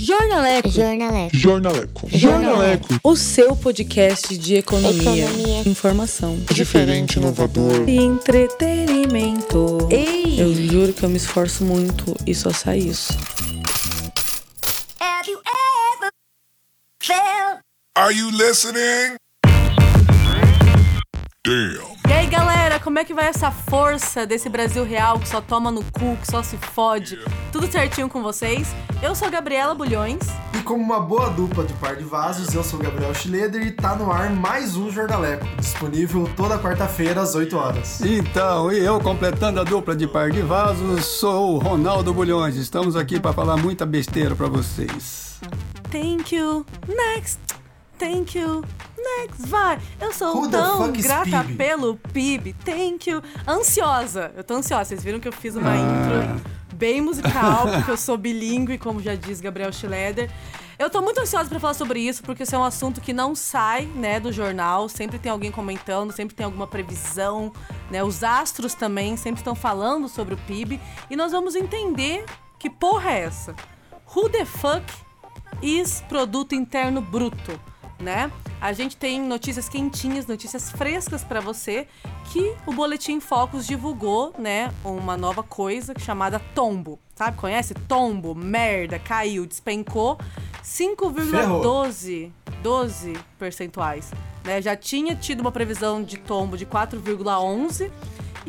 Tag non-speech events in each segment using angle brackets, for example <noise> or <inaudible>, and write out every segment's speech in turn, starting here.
Jornaleco. Jornaleco. Jornaleco. Jornaleco. O seu podcast de economia, Economia. informação Diferente, inovador. e entretenimento. Ei! Eu juro que eu me esforço muito e só sai isso. Have you ever felt Are you listening? Damn. E aí, galera, como é que vai essa força desse Brasil real que só toma no cu, que só se fode? Tudo certinho com vocês? Eu sou a Gabriela Bulhões. E como uma boa dupla de par de vasos, eu sou o Gabriel Schleder e tá no ar mais um Jornaleco, disponível toda quarta-feira às 8 horas. Então, e eu completando a dupla de par de vasos, sou o Ronaldo Bulhões. Estamos aqui para falar muita besteira para vocês. Thank you. Next. Thank you. Next. Vai. Eu sou Who tão grata PIB? pelo PIB. Thank you. Ansiosa. Eu tô ansiosa. Vocês viram que eu fiz uma intro bem musical, porque eu sou bilíngue, como já diz Gabriel Schleder. Eu tô muito ansiosa pra falar sobre isso, porque isso é um assunto que não sai, né, do jornal. Sempre tem alguém comentando, sempre tem alguma previsão, né? Os astros também sempre estão falando sobre o PIB. E nós vamos entender que porra é essa. Who the fuck is Produto Interno Bruto, né? A gente tem notícias quentinhas, notícias frescas pra você, que o Boletim Focus divulgou, né, uma nova coisa chamada tombo. Sabe, conhece? Tombo, merda, caiu, despencou 5,12 12 percentuais. Né? Já tinha tido uma previsão de tombo de 4,11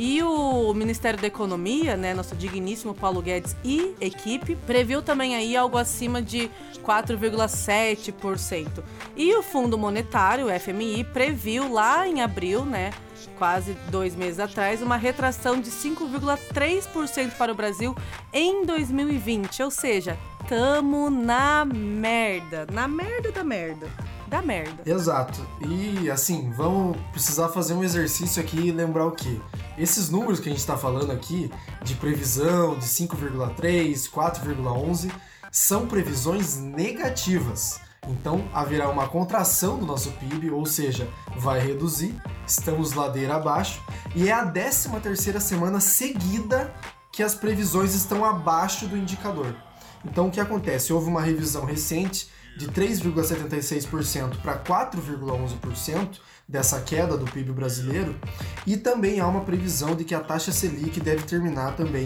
e o Ministério da Economia, né, nosso digníssimo Paulo Guedes e equipe, previu também aí algo acima de 4,7%. E o Fundo Monetário, o FMI, previu lá em abril, né, quase dois meses atrás, uma retração de 5,3% para o Brasil em 2020. Ou seja, tamo na merda. Na merda da merda. Da merda. Exato. E assim, vamos precisar fazer um exercício aqui e lembrar o quê? Esses números que a gente está falando aqui, de previsão de 5,3, 4,11, são previsões negativas. Então haverá uma contração do nosso PIB, ou seja, vai reduzir, estamos ladeira abaixo, e é a 13 terceira semana seguida que as previsões estão abaixo do indicador. Então o que acontece? Houve uma revisão recente de 3,76% para 4,11% dessa queda do PIB brasileiro, e também há uma previsão de que a taxa Selic deve terminar também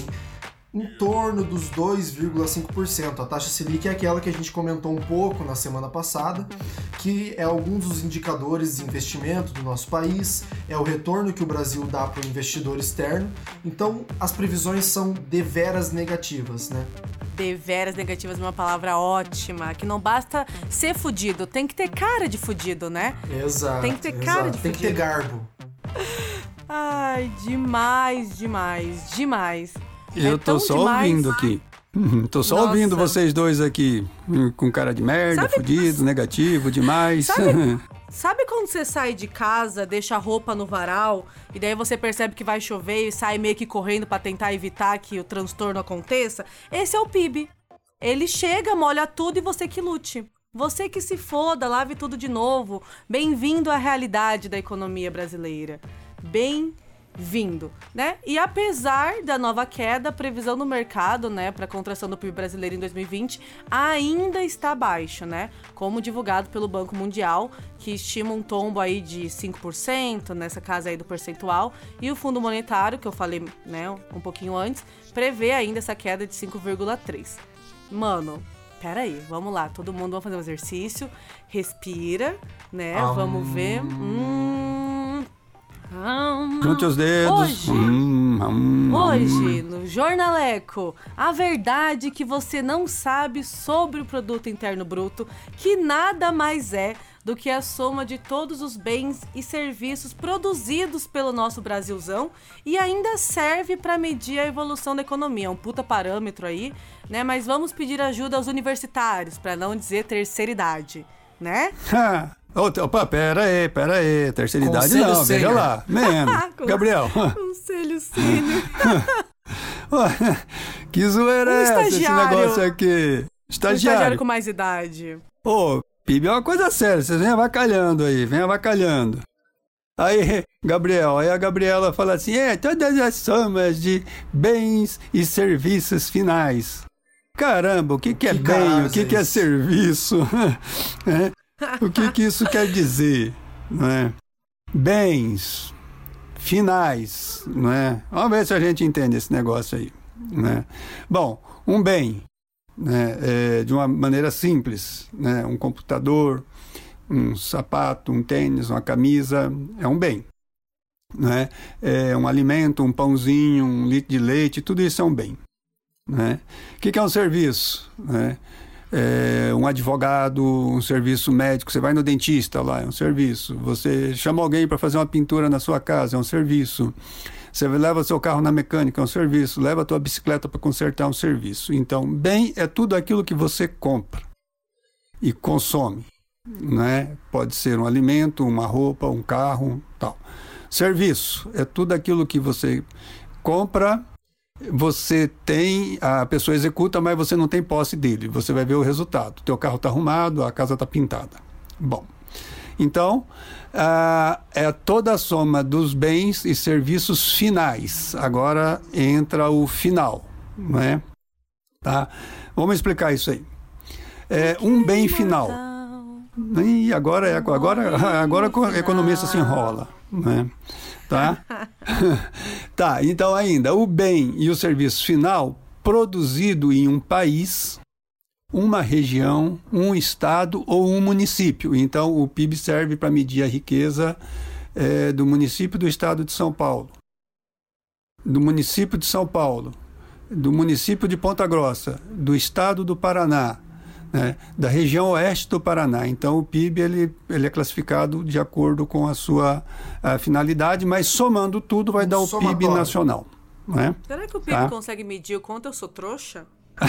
em torno dos 2,5%. A taxa Selic é aquela que a gente comentou um pouco na semana passada, que é alguns dos indicadores de investimento do nosso país, é o retorno que o Brasil dá para o investidor externo. Então, as previsões são deveras negativas, né? Deveras negativas é uma palavra ótima, que não basta ser fudido, tem que ter cara de fudido, né? Exato. Tem que ter cara de Tem que ter fudido. garbo. <laughs> Ai, demais, demais, demais. Eu É tô só demais. ouvindo aqui. Uhum, Tô só Nossa. ouvindo vocês dois aqui, hum, com cara de merda, Sabe- fudido, negativo, demais. Sabe- <laughs> Sabe quando você sai de casa, deixa a roupa no varal e daí você percebe que vai chover e sai meio que correndo pra tentar evitar que o transtorno aconteça? Esse é o PIB. Ele chega, molha tudo e você que lute. Você que se foda, lave tudo de novo. Bem-vindo à realidade da economia brasileira. Bem-vindo, né? E apesar da nova queda, a previsão do mercado, né, para contração do PIB brasileiro em 2020 ainda está baixa, né? Como divulgado pelo Banco Mundial, que estima um tombo aí de 5% nessa casa aí do percentual, e o Fundo Monetário, que eu falei, né, um pouquinho antes, prevê ainda essa queda de 5,3. Mano, peraí, vamos lá, todo mundo vamos fazer um exercício, respira, né? Vamos ver. Hum. Junte os dedos. Hoje, Hum, hum, Hoje, no Jornaleco, a verdade que você não sabe sobre o produto interno bruto, que nada mais é do que a soma de todos os bens e serviços produzidos pelo nosso Brasilzão e ainda serve para medir a evolução da economia, É um puta parâmetro aí, né? Mas vamos pedir ajuda aos universitários, para não dizer terceira idade, né? Opa, pera aí, pera aí. Terceira idade não, veja lá. <laughs> Menos. Com- Gabriel. Conselho sênior. <laughs> Que zoeira Um é essa, esse estagiário. negócio aqui? Um Estagiário. estagiário com mais idade. Ô, PIB é uma coisa séria, vocês vêm avacalhando aí, vem avacalhando. Aí, Gabriel, aí a Gabriela fala assim: é, todas as somas de bens e serviços finais. Caramba, o que, que é Que bem, o que, é que é serviço? <laughs> É? O que, que isso quer dizer? Não é? Bens, finais, não é? Vamos ver se a gente entende esse negócio aí. Né? Bom, um bem, né, é, de uma maneira simples, né, um computador, um sapato, um tênis, uma camisa, é um bem. Né? É um alimento, um pãozinho, um litro de leite, tudo isso é um bem. Né? O que, que é um serviço? Né? É um advogado, um serviço médico, você vai no dentista lá, é um serviço. Você chama alguém para fazer uma pintura na sua casa, é um serviço. Você leva seu carro na mecânica, é um serviço. Leva a tua bicicleta para consertar, é um serviço. Então, bem é tudo aquilo que você compra e consome. Né? Pode ser um alimento, uma roupa, um carro, tal. Serviço é tudo aquilo que você compra, você tem, a pessoa executa, mas você não tem posse dele. Você vai ver o resultado. Teu carro está arrumado, a casa está pintada. Bom, então ah, é toda a soma dos bens e serviços finais. Agora entra o final, não é? Tá? Vamos explicar isso aí. É um bem final. E agora é agora agora o economista se enrola, né? Tá? <laughs> tá, então ainda o bem e o serviço final produzido em um país, uma região, um estado ou um município. Então o PIB serve para medir a riqueza é, do município do estado de São Paulo, do município de São Paulo, do município de Ponta Grossa, do estado do Paraná, né, da região oeste do Paraná. Então, o PIB ele, ele é classificado de acordo com a sua a finalidade, mas somando tudo vai Um dar o PIB nacional. Né? Será que o PIB Tá. consegue medir o quanto eu sou trouxa? <laughs>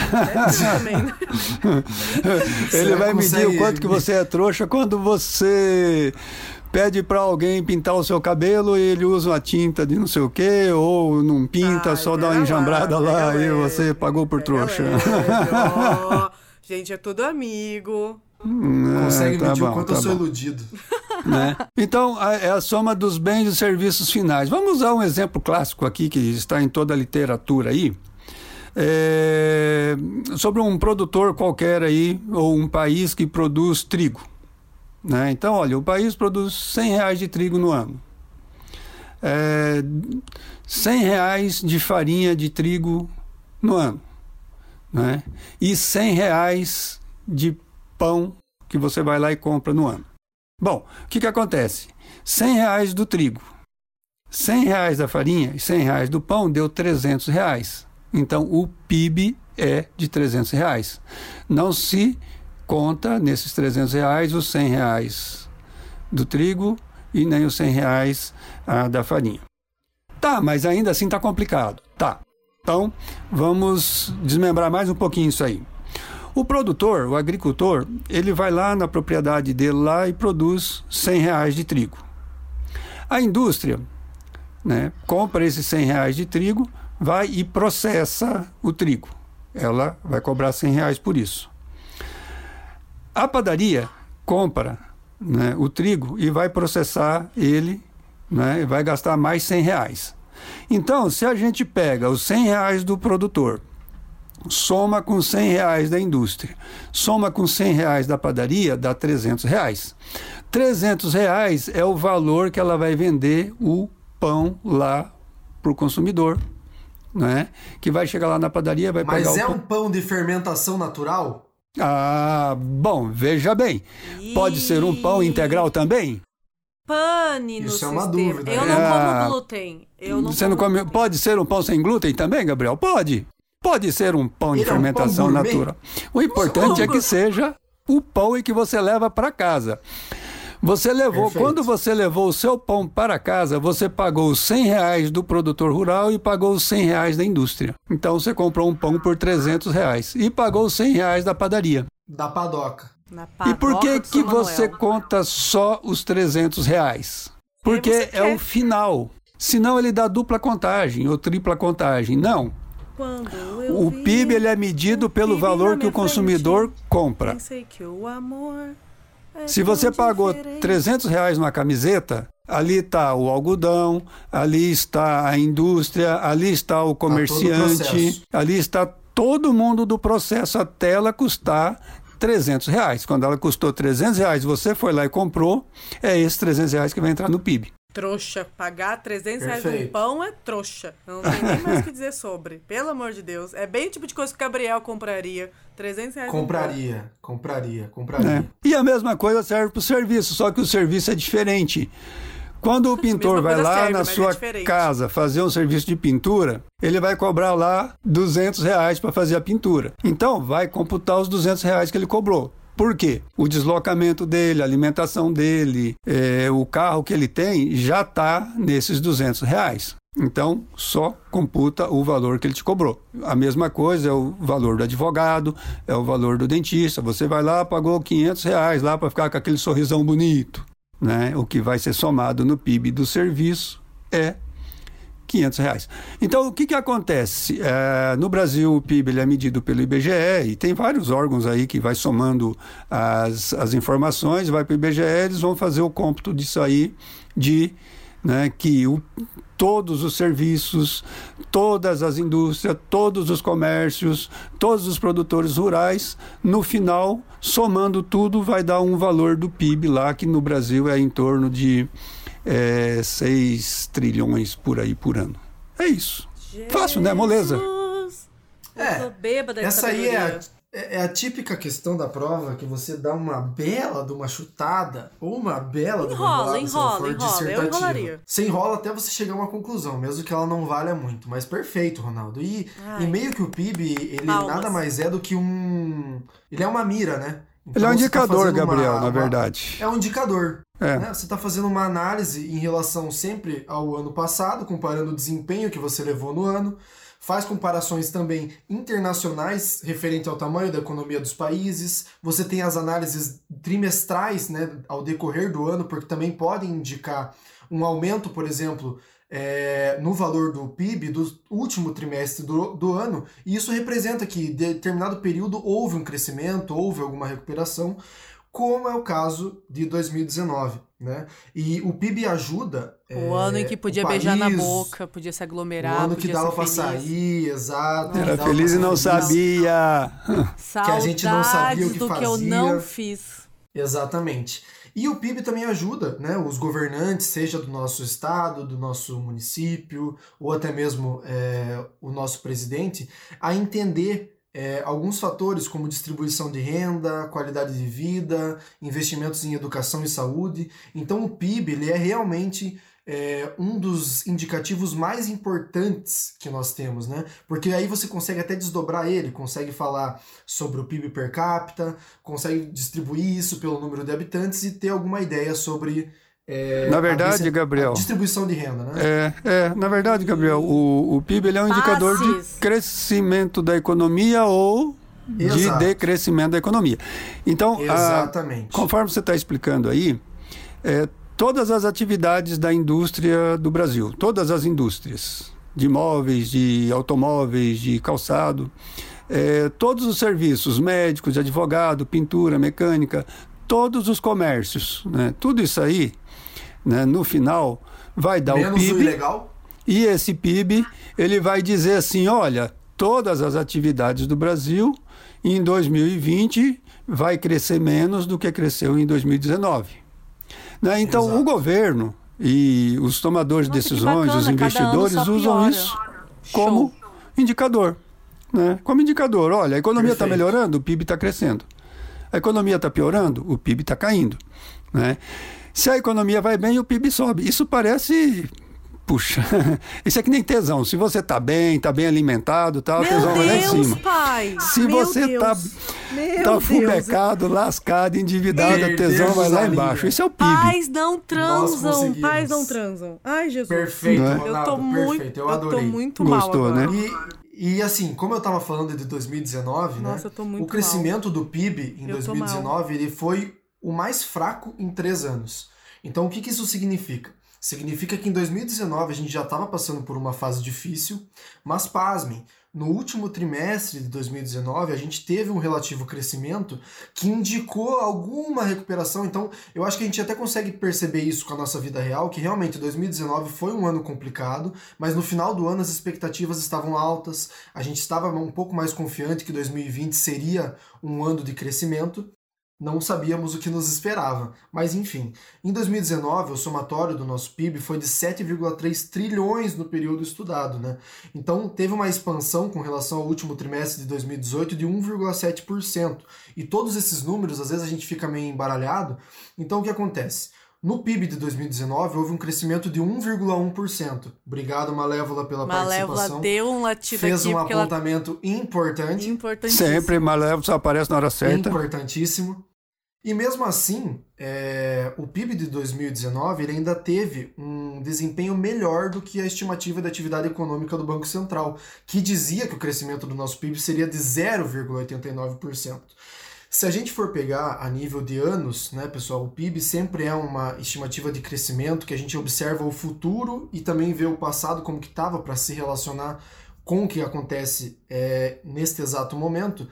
Ele vai que medir o quanto que você é trouxa quando você pede para alguém pintar o seu cabelo e ele usa uma tinta de não sei o quê, ou não pinta, Ai, só dá uma enjambrada leve, lá pega e você pagou por trouxa. <laughs> Gente, é tudo amigo. Consegue É, tá medir bom, o quanto tá eu sou bom. iludido. <laughs> né? Então, a- é a soma dos bens e serviços finais. Vamos usar um exemplo clássico aqui que está em toda a literatura aí. É, sobre um produtor qualquer aí, ou um país que produz trigo. Né? Então, olha, o país produz 100 reais de trigo no ano. É, 100 reais de farinha de trigo no ano. Né? E 100 reais de pão que você vai lá e compra no ano. Bom, o que, que acontece? 100 reais do trigo, 100 reais da farinha e 100 reais do pão deu 300 reais. Então, o PIB é de 300 reais. Não se conta nesses 300 reais os 100 reais do trigo e nem os 100 reais ah, da farinha. Tá, mas ainda assim está complicado. Tá. Então, vamos desmembrar mais um pouquinho isso aí. O produtor, o agricultor, ele vai lá na propriedade dele lá e produz 100 reais de trigo. A indústria né, compra esses 100 reais de trigo, vai e processa o trigo. Ela vai cobrar 100 reais por isso. A padaria compra né, o trigo e vai processar ele né, vai gastar mais 100 reais. Então, se a gente pega os 100 reais do produtor, soma com 100 reais da indústria, soma com 100 reais da padaria, dá 300 reais. 300 reais é o valor que ela vai vender o pão lá para o consumidor, né? que vai chegar lá na padaria, vai Mas pegar é o pão. um pão de fermentação natural? Ah, bom, veja bem. Pode ser um pão integral também? Pane no Isso é uma sistema. dúvida, Eu né? não Ah. como glúten. Eu não Você não come... glúten. Pode ser um pão sem glúten também, Gabriel? Pode. Pode ser um pão de Ele é um fermentação natural. O importante é que seja o pão e que você leva para casa. Você levou, Perfeito. quando você levou o seu pão para casa, você pagou os 100 reais do produtor rural e pagou os 100 reais da indústria. Então você comprou um pão por 300 reais e pagou os 100 reais da padaria. Da padoca. Na E por que, que você Manuel. conta só os 300 reais? Porque é quer. o final. Senão ele dá dupla contagem ou tripla contagem. Não. Quando eu O vi PIB ele é medido pelo valor que o consumidor frente, compra. Pensei que o amor é Se você pagou diferente. 300 reais numa camiseta, ali está o algodão, ali está a indústria, ali está o comerciante, processo. ali está todo mundo do processo até ela custar 300 reais. Quando ela custou 300 reais, você foi lá e comprou, é esses 300 reais que vai entrar no PIB. Trouxa. Pagar 300 reais num Perfeito. pão é trouxa. Não tem nem mais o que dizer sobre. <laughs> Pelo amor de Deus. É bem o tipo de coisa que o Gabriel compraria. 300 reais Compraria, compraria, compraria. E a mesma coisa serve para o serviço, só que o serviço é diferente. Quando o <laughs> pintor vai lá serve, na é sua diferente. casa fazer um serviço de pintura, ele vai cobrar lá 200 reais para fazer a pintura. Então, vai computar os 200 reais que ele cobrou. Por quê? O deslocamento dele, a alimentação dele, eh, o carro que ele tem já está nesses 200 reais. Então, só computa o valor que ele te cobrou. A mesma coisa é o valor do advogado, é o valor do dentista. Você vai lá, pagou 500 reais lá para ficar com aquele sorrisão bonito. Né? O que vai ser somado no PIB do serviço é 500 reais. Então, o que, que acontece? É, no Brasil, o PIB é medido pelo IBGE e tem vários órgãos aí que vai somando as, as informações, vai para o IBGE, eles vão fazer o cômputo disso aí de né, que o, todos os serviços, todas as indústrias, todos os comércios, todos os produtores rurais, no final, somando tudo, vai dar um valor do PIB lá, que no Brasil é em torno de é, 6 trilhões por aí por ano. É isso. Fácil, né? Moleza. Jesus. É, Eu tô bêbada de Essa aí é a. é a típica questão da prova que você dá uma bela de uma chutada ou uma bela de Enrola, uma se ela enrola, for enrola. Eu enrolaria. Você enrola até você chegar a uma conclusão, mesmo que ela não valha muito. Mas perfeito, Ronaldo. E, Ai. e meio que o PIB, ele Palmas. nada mais é do que um... Ele é uma mira, né? Então, Ele é um você tá indicador, uma- Gabriel, na uma- verdade. É um indicador. É. né? Você está fazendo uma análise em relação sempre ao ano passado, comparando o desempenho que você levou no ano. Faz comparações também internacionais referente ao tamanho da economia dos países. Você tem as análises trimestrais né, ao decorrer do ano, porque também podem indicar um aumento, por exemplo, é, no valor do PIB do último trimestre do, do ano, e isso representa que em determinado período houve um crescimento, houve alguma recuperação, como é o caso de 2019. Né? E o PIB ajuda. O é, ano em que podia o beijar na país, boca, podia se O aglomerar, ano que podia dava pra feliz. sair, exato. Era feliz e não sabia. Saudades Que a gente não sabia o que do que eu fazia. não fiz. Exatamente. E o PIB também ajuda, né? Os governantes, seja do nosso estado, do nosso município, ou até mesmo é, o nosso presidente, a entender é, alguns fatores como distribuição de renda, qualidade de vida, investimentos em educação e saúde. Então o PIB ele é realmente é, um dos indicativos mais importantes que nós temos, né? Porque aí você consegue até desdobrar ele, consegue falar sobre o PIB per capita, consegue distribuir isso pelo número de habitantes e ter alguma ideia sobre é, Na a verdade, disse- Gabriel, a distribuição de renda, né? É, é, na verdade, Gabriel, o, o PIB ele é um indicador de Passes. crescimento da economia ou de Exato. decrescimento da economia. Então, a- Exatamente. conforme você está explicando aí, é, todas as atividades da indústria do Brasil, todas as indústrias, de móveis, de automóveis, de calçado, é, todos os serviços médicos, de advogado, pintura, mecânica, todos os comércios, né, tudo isso aí, né, no final, vai dar o Menos o PIB. ilegal. E esse PIB, ele vai dizer assim, olha, todas as atividades do Brasil em 2020 vai crescer menos do que cresceu em 2019. Né? Então, Exato. o governo e os tomadores de Nossa, que decisões, bacana, os investidores usam isso como indicador. Né? Como indicador, olha, a economia está melhorando, o PIB está crescendo. A economia está piorando, o PIB está caindo. Né? Se a economia vai bem, o PIB sobe. Isso parece. Puxa, <laughs> isso é que nem tesão. Se você está bem, está bem alimentado, tal, o Meu tesão vai lá em Deus, cima. pai! Se Meu você Deus. tá, Meu tá Deus. fumecado, lascado, endividado, o Perdemos tesão vai lá embaixo. Isso é o PIB. Pais não transam, pais não transam. Ai, Jesus. Perfeito, é? Eu Ronaldo, tô muito, perfeito. Eu eu adorei. tô muito Gostou, mal agora. né? E, e assim, como eu estava falando de 2019, Nossa, né? eu tô muito o crescimento do PIB em Eu tô 2019 ele foi o mais fraco em três anos. Então, o que, que isso significa? Significa que em 2019 a gente já estava passando por uma fase difícil, mas pasmem, no último trimestre de 2019, a gente teve um relativo crescimento que indicou alguma recuperação. Então, eu acho que a gente até consegue perceber isso com a nossa vida real, que realmente 2019 foi um ano complicado, mas no final do ano as expectativas estavam altas, a gente estava um pouco mais confiante que 2020 seria um ano de crescimento não sabíamos o que nos esperava. Mas enfim, em 2019 o somatório do nosso PIB foi de 7,3 trilhões no período estudado, né? Então teve uma expansão com relação ao último trimestre de 2018 de 1,7%. E todos esses números, às vezes a gente fica meio embaralhado. Então o que acontece? No PIB de 2019 houve um crescimento de 1,1%. Obrigado, Malévola, pela Malévola participação. deu um latido Fez aqui um porque ela apontamento importante. importantíssimo. Sempre Malévola só aparece na hora certa. Importantíssimo. E mesmo assim, é, o PIB de 2019 ele ainda teve um desempenho melhor do que a estimativa da atividade econômica do Banco Central, que dizia que o crescimento do nosso PIB seria de 0,89%. Se a gente for pegar a nível de anos, né, pessoal, o PIB sempre é uma estimativa de crescimento que a gente observa o futuro e também vê o passado como que estava para se relacionar com o que acontece é, neste exato momento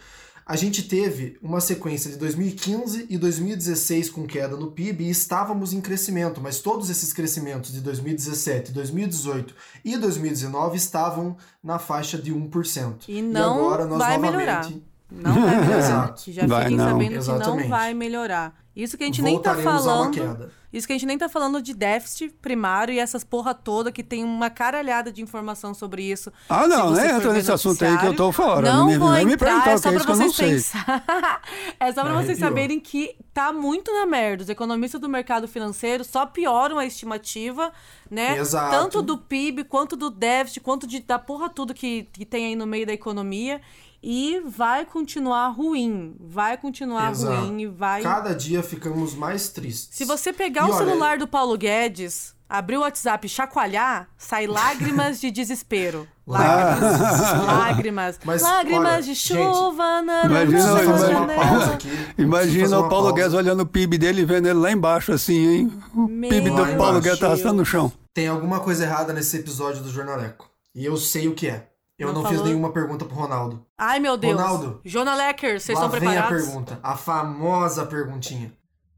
a gente teve uma sequência de 2015 e 2016 com queda no PIB e estávamos em crescimento, mas todos esses crescimentos de 2017, 2018 e 2019 estavam na faixa de 1%. E não agora nós vai novamente melhorar. Não vai melhorar. <laughs> Exato. Já Vai fiquem não. sabendo que não Exatamente. vai melhorar. Isso que a gente nem tá falando. Isso que a gente nem tá falando de déficit primário e essas porra toda que tem uma caralhada de informação sobre isso. Ah, não, né? Entra nesse assunto aí que eu tô fora. Não me, vou me perguntar é o só que é isso que pra eu não vocês sei. pensar. <laughs> é só pra vocês Arrepiou. saberem que tá muito na merda. Os economistas do mercado financeiro só pioram a estimativa, né? Exato. Tanto do PIB, quanto do déficit, quanto de, da porra tudo que, que tem aí no meio da economia. E vai continuar ruim. Vai continuar Exato. ruim e vai. Cada dia ficamos mais tristes. Se você pegar E o olha, celular do Paulo Guedes, abrir o WhatsApp e chacoalhar, sai lágrimas de desespero. Lágrimas. <laughs> lágrimas. Mas, lágrimas olha, de gente, chuva na Imagina, imagina- pausa aqui. Preciso Imagina o Paulo pausa. Guedes olhando o PIB dele e vendo ele lá embaixo, assim, hein? O Meu PIB do Paulo embaixo. Guedes tá arrastando no chão. Tem alguma coisa errada nesse episódio do Jornaleco. E eu sei o que é. Eu Não não, fiz nenhuma pergunta pro Ronaldo. Ai, meu Deus. Ronaldo. Jona Lecker, vocês Lá estão vem a preparados? pergunta, a famosa perguntinha.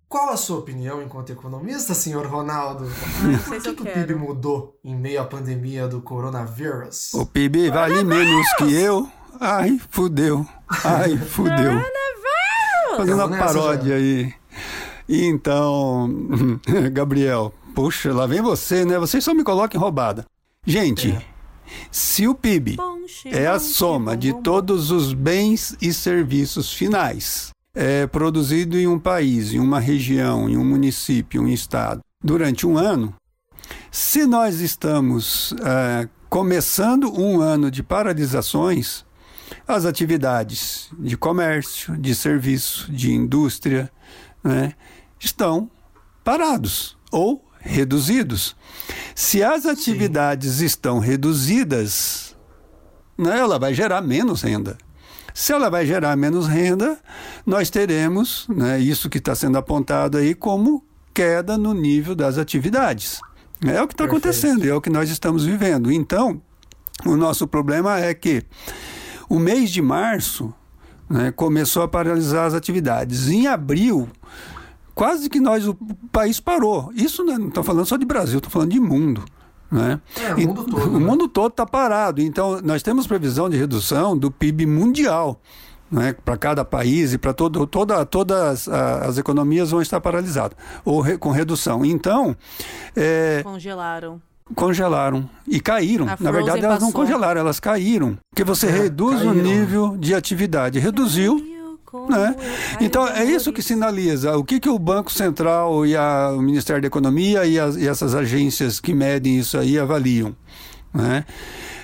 Qual a sua opinião enquanto economista, senhor Ronaldo? Não Por sei se que, que o. PIB mudou em meio à pandemia do coronavírus? O PIB vale menos que eu. Ai, fudeu. Ai, <laughs> fudeu. Fazendo uma nessa, paródia aí. Então, <laughs> Gabriel, puxa, lá vem você, né? Vocês só me colocam em roubada. Gente, É. se o PIB é a soma de todos os bens e serviços finais é, produzido em um país, em uma região, em um município, em um estado, durante um ano, se nós estamos é, começando um ano de paralisações, as atividades de comércio, de serviço, de indústria, né, estão parados ou reduzidos. Se as atividades estão reduzidas, né, ela vai gerar menos renda. Se ela vai gerar menos renda, nós teremos né, isso que está sendo apontado aí como queda no nível das atividades. É o que está acontecendo, é o que nós estamos vivendo. Então, o nosso problema é que o mês de março né, começou a paralisar as atividades. Em abril, quase que nós, o país parou. Isso não estou falando só de Brasil, estou falando de mundo. Né? É, o E- mundo todo, <laughs> O né? mundo todo está parado. Então, nós temos previsão de redução do PIB mundial. Né, para cada país e para todo, toda, todas a- as economias vão estar paralisadas ou re- com redução. Então, é, Congelaram. congelaram e caíram. Na verdade, elas não passou. congelaram, elas caíram. Porque você É, reduz o caíram. nível de atividade. Reduziu, né? Então, é isso que sinaliza. O que, que o Banco Central e a- o Ministério da Economia e, as- e essas agências que medem isso aí avaliam? Né?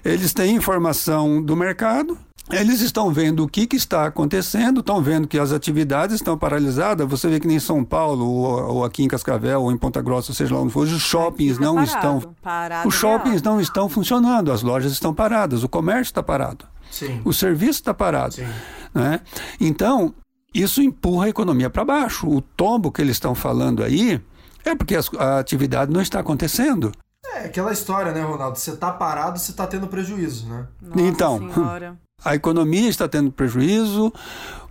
Eles têm informação do mercado, eles estão vendo o que, que está acontecendo, estão vendo que as atividades estão paralisadas. Você vê que nem em São Paulo, ou, ou aqui em Cascavel, ou em Ponta Grossa, seja lá onde for, os shoppings não parado, estão. parado Os shoppings real. não estão funcionando, as lojas estão paradas, o comércio está parado. Sim. O serviço está parado. Sim. Né? Então, isso empurra a economia para baixo. O tombo que eles estão falando aí é porque a atividade não está acontecendo. É aquela história, né, Ronaldo? Você tá parado, você tá tendo prejuízo, né? Nossa Então, senhora. <laughs> A economia está tendo prejuízo,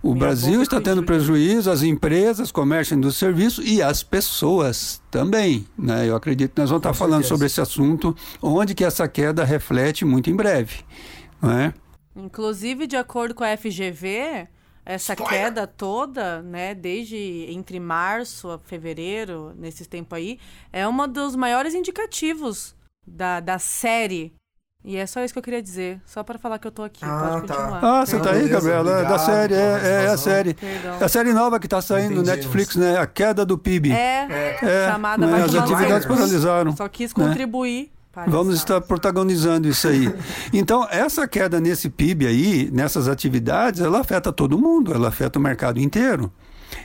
o Minha Brasil está tendo prejuízo, as empresas, comércio, indústria e serviço e as pessoas também. Né? Eu acredito que nós vamos estar falando certeza. sobre esse assunto, onde que essa queda reflete muito em breve. Não é? Inclusive, de acordo com a FGV, essa queda toda, né, desde entre março a fevereiro, nesses tempos aí, é um dos maiores indicativos da, da série. E é só isso que eu queria dizer. Só para falar que eu tô aqui. Ah, Pode tá. continuar. Ah, você tá aí, Gabriela? É da série, pela é, é a série. Perdão. É a série nova que está saindo no. Netflix, né? A queda do PIB. É, É, chamada né, Vai as atividades paralisaram. Só quis né? Vamos estar protagonizando isso aí. <laughs> Então, essa queda nesse PIB aí, nessas atividades, ela afeta todo mundo, ela afeta o mercado inteiro.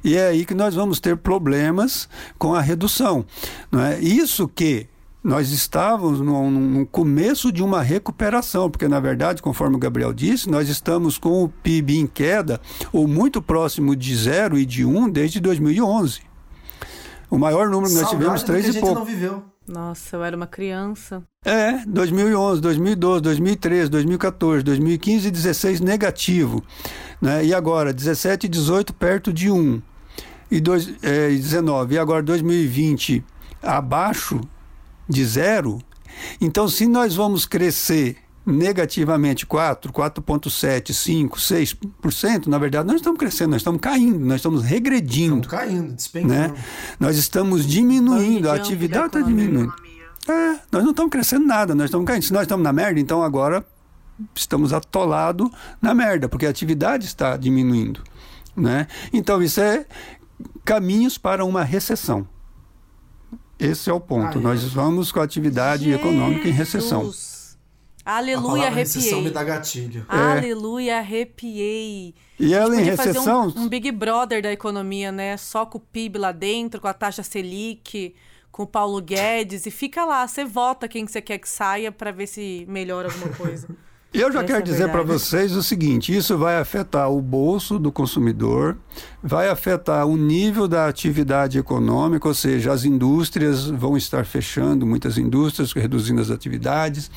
E é aí que nós vamos ter problemas com a redução. Não é? Isso que nós estávamos no, no começo de uma recuperação, porque, na verdade, conforme o Gabriel disse, nós estamos com o PIB em queda, ou muito próximo de zero e de um, desde 2011. O maior número que nós Saudade tivemos, três que a e gente pouco. não viveu. Nossa, eu era uma criança. É, 2011, 2012, 2013, 2014, 2015 e 16 negativo. Né? E agora, 17 e 18 perto de 1. E dois, é, e 19. E agora 2020 abaixo de zero. Então, se nós vamos crescer negativamente 4, 4,7, 5, 6%, na verdade, nós estamos crescendo, nós estamos caindo, nós estamos regredindo Estamos caindo, despencando. né? Nós estamos diminuindo, a atividade da está diminuindo. É, nós não estamos crescendo nada, nós estamos caindo. Se nós estamos na merda, então agora estamos atolados na merda, porque a atividade está diminuindo, né? Então isso é caminhos para uma recessão. Esse é o ponto. Ai, nós vamos com a atividade econômica em recessão. Jesus. A Aleluia, palavra recessão me arrepiei. dá gatilho. Aleluia, arrepiei. E ela em Podia fazer recessão, um, um Big Brother da economia, né? Só com o PIB lá dentro, com a taxa Selic, com o Paulo Guedes. E fica lá, você vota quem que você quer que saia pra ver se melhora alguma coisa. <laughs> Eu já Essa quero é dizer para vocês o seguinte: isso vai afetar o bolso do consumidor, vai afetar o nível da atividade econômica, ou seja, as indústrias vão estar fechando, muitas indústrias reduzindo as atividades,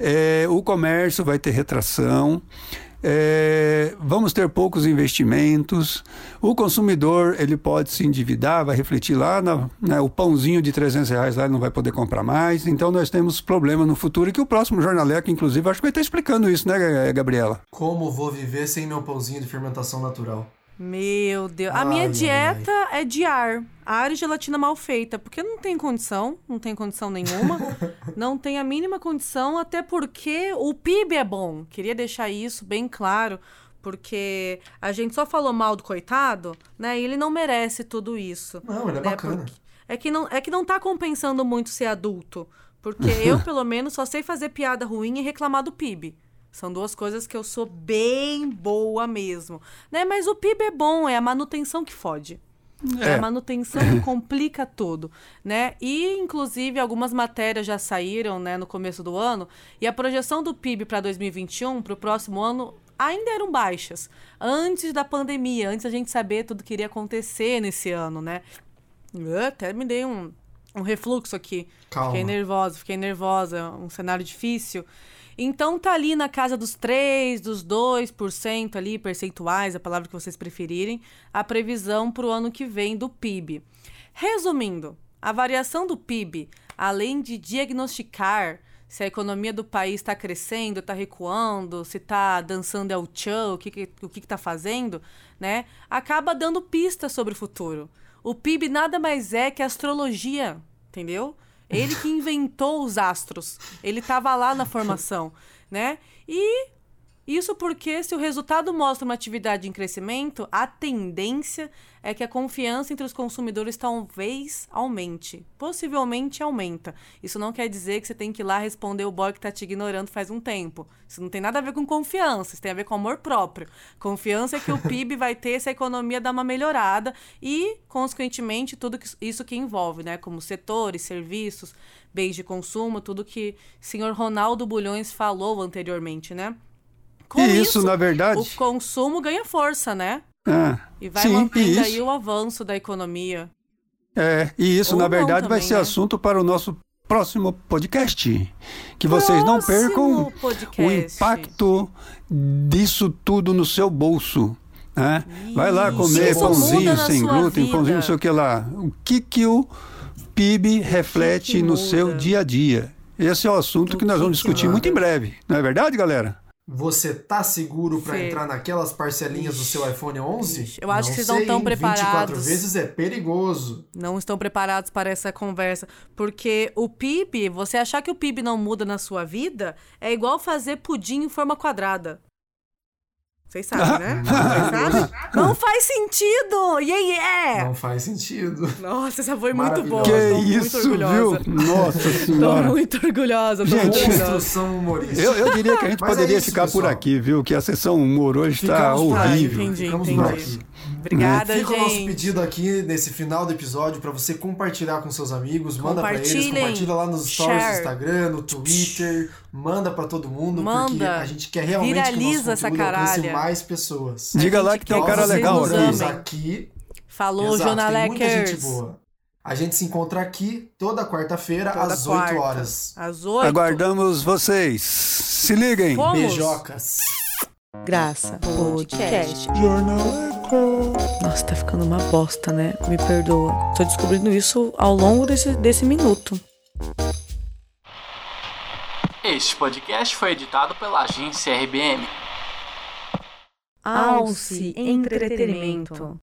é, o comércio vai ter retração. É, vamos ter poucos investimentos. O consumidor ele pode se endividar, vai refletir lá na, né, o pãozinho de 300 reais lá ele não vai poder comprar mais. Então nós temos problema no futuro e que o próximo jornaleco, inclusive, acho que vai estar explicando isso, né, Gabriela? Como vou viver sem meu pãozinho de fermentação natural? Meu Deus. A Ai, minha ai, dieta é de ar. Ar e gelatina mal feita. Porque não tem condição. Não tem condição nenhuma. <laughs> não tem a mínima condição. Até porque o PIB é bom. Queria deixar isso bem claro. Porque a gente só falou mal do coitado, né? E ele não merece tudo isso. Não, ele é né? bacana. Porque- É que, não, é que não tá compensando muito ser adulto. Porque <laughs> eu, pelo menos, só sei fazer piada ruim e reclamar do PIB. São duas coisas que eu sou bem boa mesmo. Né? Mas o PIB é bom, é a manutenção que fode. É, É. a manutenção que complica tudo, né? E, inclusive, algumas matérias já saíram, né, no começo do ano, e a projeção do PIB para 2021, para o próximo ano, ainda eram baixas. Antes da pandemia, antes da gente saber tudo que iria acontecer nesse ano, né? Eu até me dei um, um refluxo aqui. Calma. Fiquei nervosa, fiquei nervosa, um cenário difícil. Então tá ali na casa dos 3, dos 2% ali, percentuais, a palavra que vocês preferirem, a previsão para o ano que vem do PIB. Resumindo, a variação do PIB, além de diagnosticar se a economia do país está crescendo, está recuando, se está dançando El Chan, o que que, o que que tá fazendo, né? Acaba dando pistas sobre o futuro. O PIB nada mais é que astrologia, entendeu? Ele que inventou os astros. Ele estava lá na formação, <laughs> né? E isso porque se o resultado mostra uma atividade em crescimento, a tendência é que a confiança entre os consumidores talvez aumente. Possivelmente aumenta. Isso não quer dizer que você tem que ir lá responder o boy que tá te ignorando faz um tempo. Isso não tem nada a ver com confiança, isso tem a ver com amor próprio. Confiança é que o <laughs> PIB vai ter se a economia dar uma melhorada e, consequentemente, tudo que- isso que envolve, né? Como setores, serviços, bens de consumo, tudo que o senhor Ronaldo Bulhões falou anteriormente, né? Com E isso, na verdade- o consumo ganha força, né? Ah, E vai sim, mantendo aí isso, o avanço da economia. é, e isso Ou na verdade, vai também, ser né? assunto para o nosso próximo podcast. Que vocês não Próximo percam podcast. o impacto disso tudo no seu bolso. Né? Vai lá comer Isso pãozinho sem glúten, vida. pãozinho não sei o que lá. O que, que o PIB reflete que no muda? seu dia a dia? Esse é o assunto que nós vamos discutir muito em breve. Não é verdade, galera? Você tá seguro pra Fê. entrar naquelas parcelinhas do seu iPhone 11? Eu acho que vocês não sei, tão hein? 24 preparados. vezes é perigoso. Não estão preparados para essa conversa. Porque o PIB, você achar que o PIB não muda na sua vida, é igual fazer pudim em forma quadrada. Vocês sabem, né? <laughs> Vocês sabem? Não faz sentido! Yeah, yeah! Não faz sentido. Nossa, essa foi muito boa. Que Tô muito isso, orgulhosa. viu? Nossa Tô senhora. muito orgulhosa, tô Gente, muito orgulhosa. Humorística. Eu, eu diria que a gente Mas é poderia isso, ficar por pessoal. aqui, viu? Que a sessão humor hoje está por aqui, horrível. Entendi, Ficamos entendi. Por aqui. Obrigada, Fica o nosso gente. pedido aqui nesse final do episódio pra você compartilhar com seus amigos, manda pra eles, compartilha lá nos stories Share. do Instagram, no Twitter, manda pra todo mundo, porque Manda. a gente quer realmente que o Viraliza nosso essa caralha. mais pessoas. Diga lá gente que tem um cara que vocês legal aqui. Aqui. Falou, Exato, tem muita gente boa. A gente se encontra aqui toda quarta-feira, às 8 quarta. horas. Às oito. Aguardamos vocês. Se liguem. Fomos. Beijocas. Graça Podcast. Jornaleco. Nossa, tá ficando uma bosta, né? Me perdoa. Tô descobrindo isso ao longo desse, desse minuto. Este podcast foi editado pela agência RBM. Alce Entretenimento.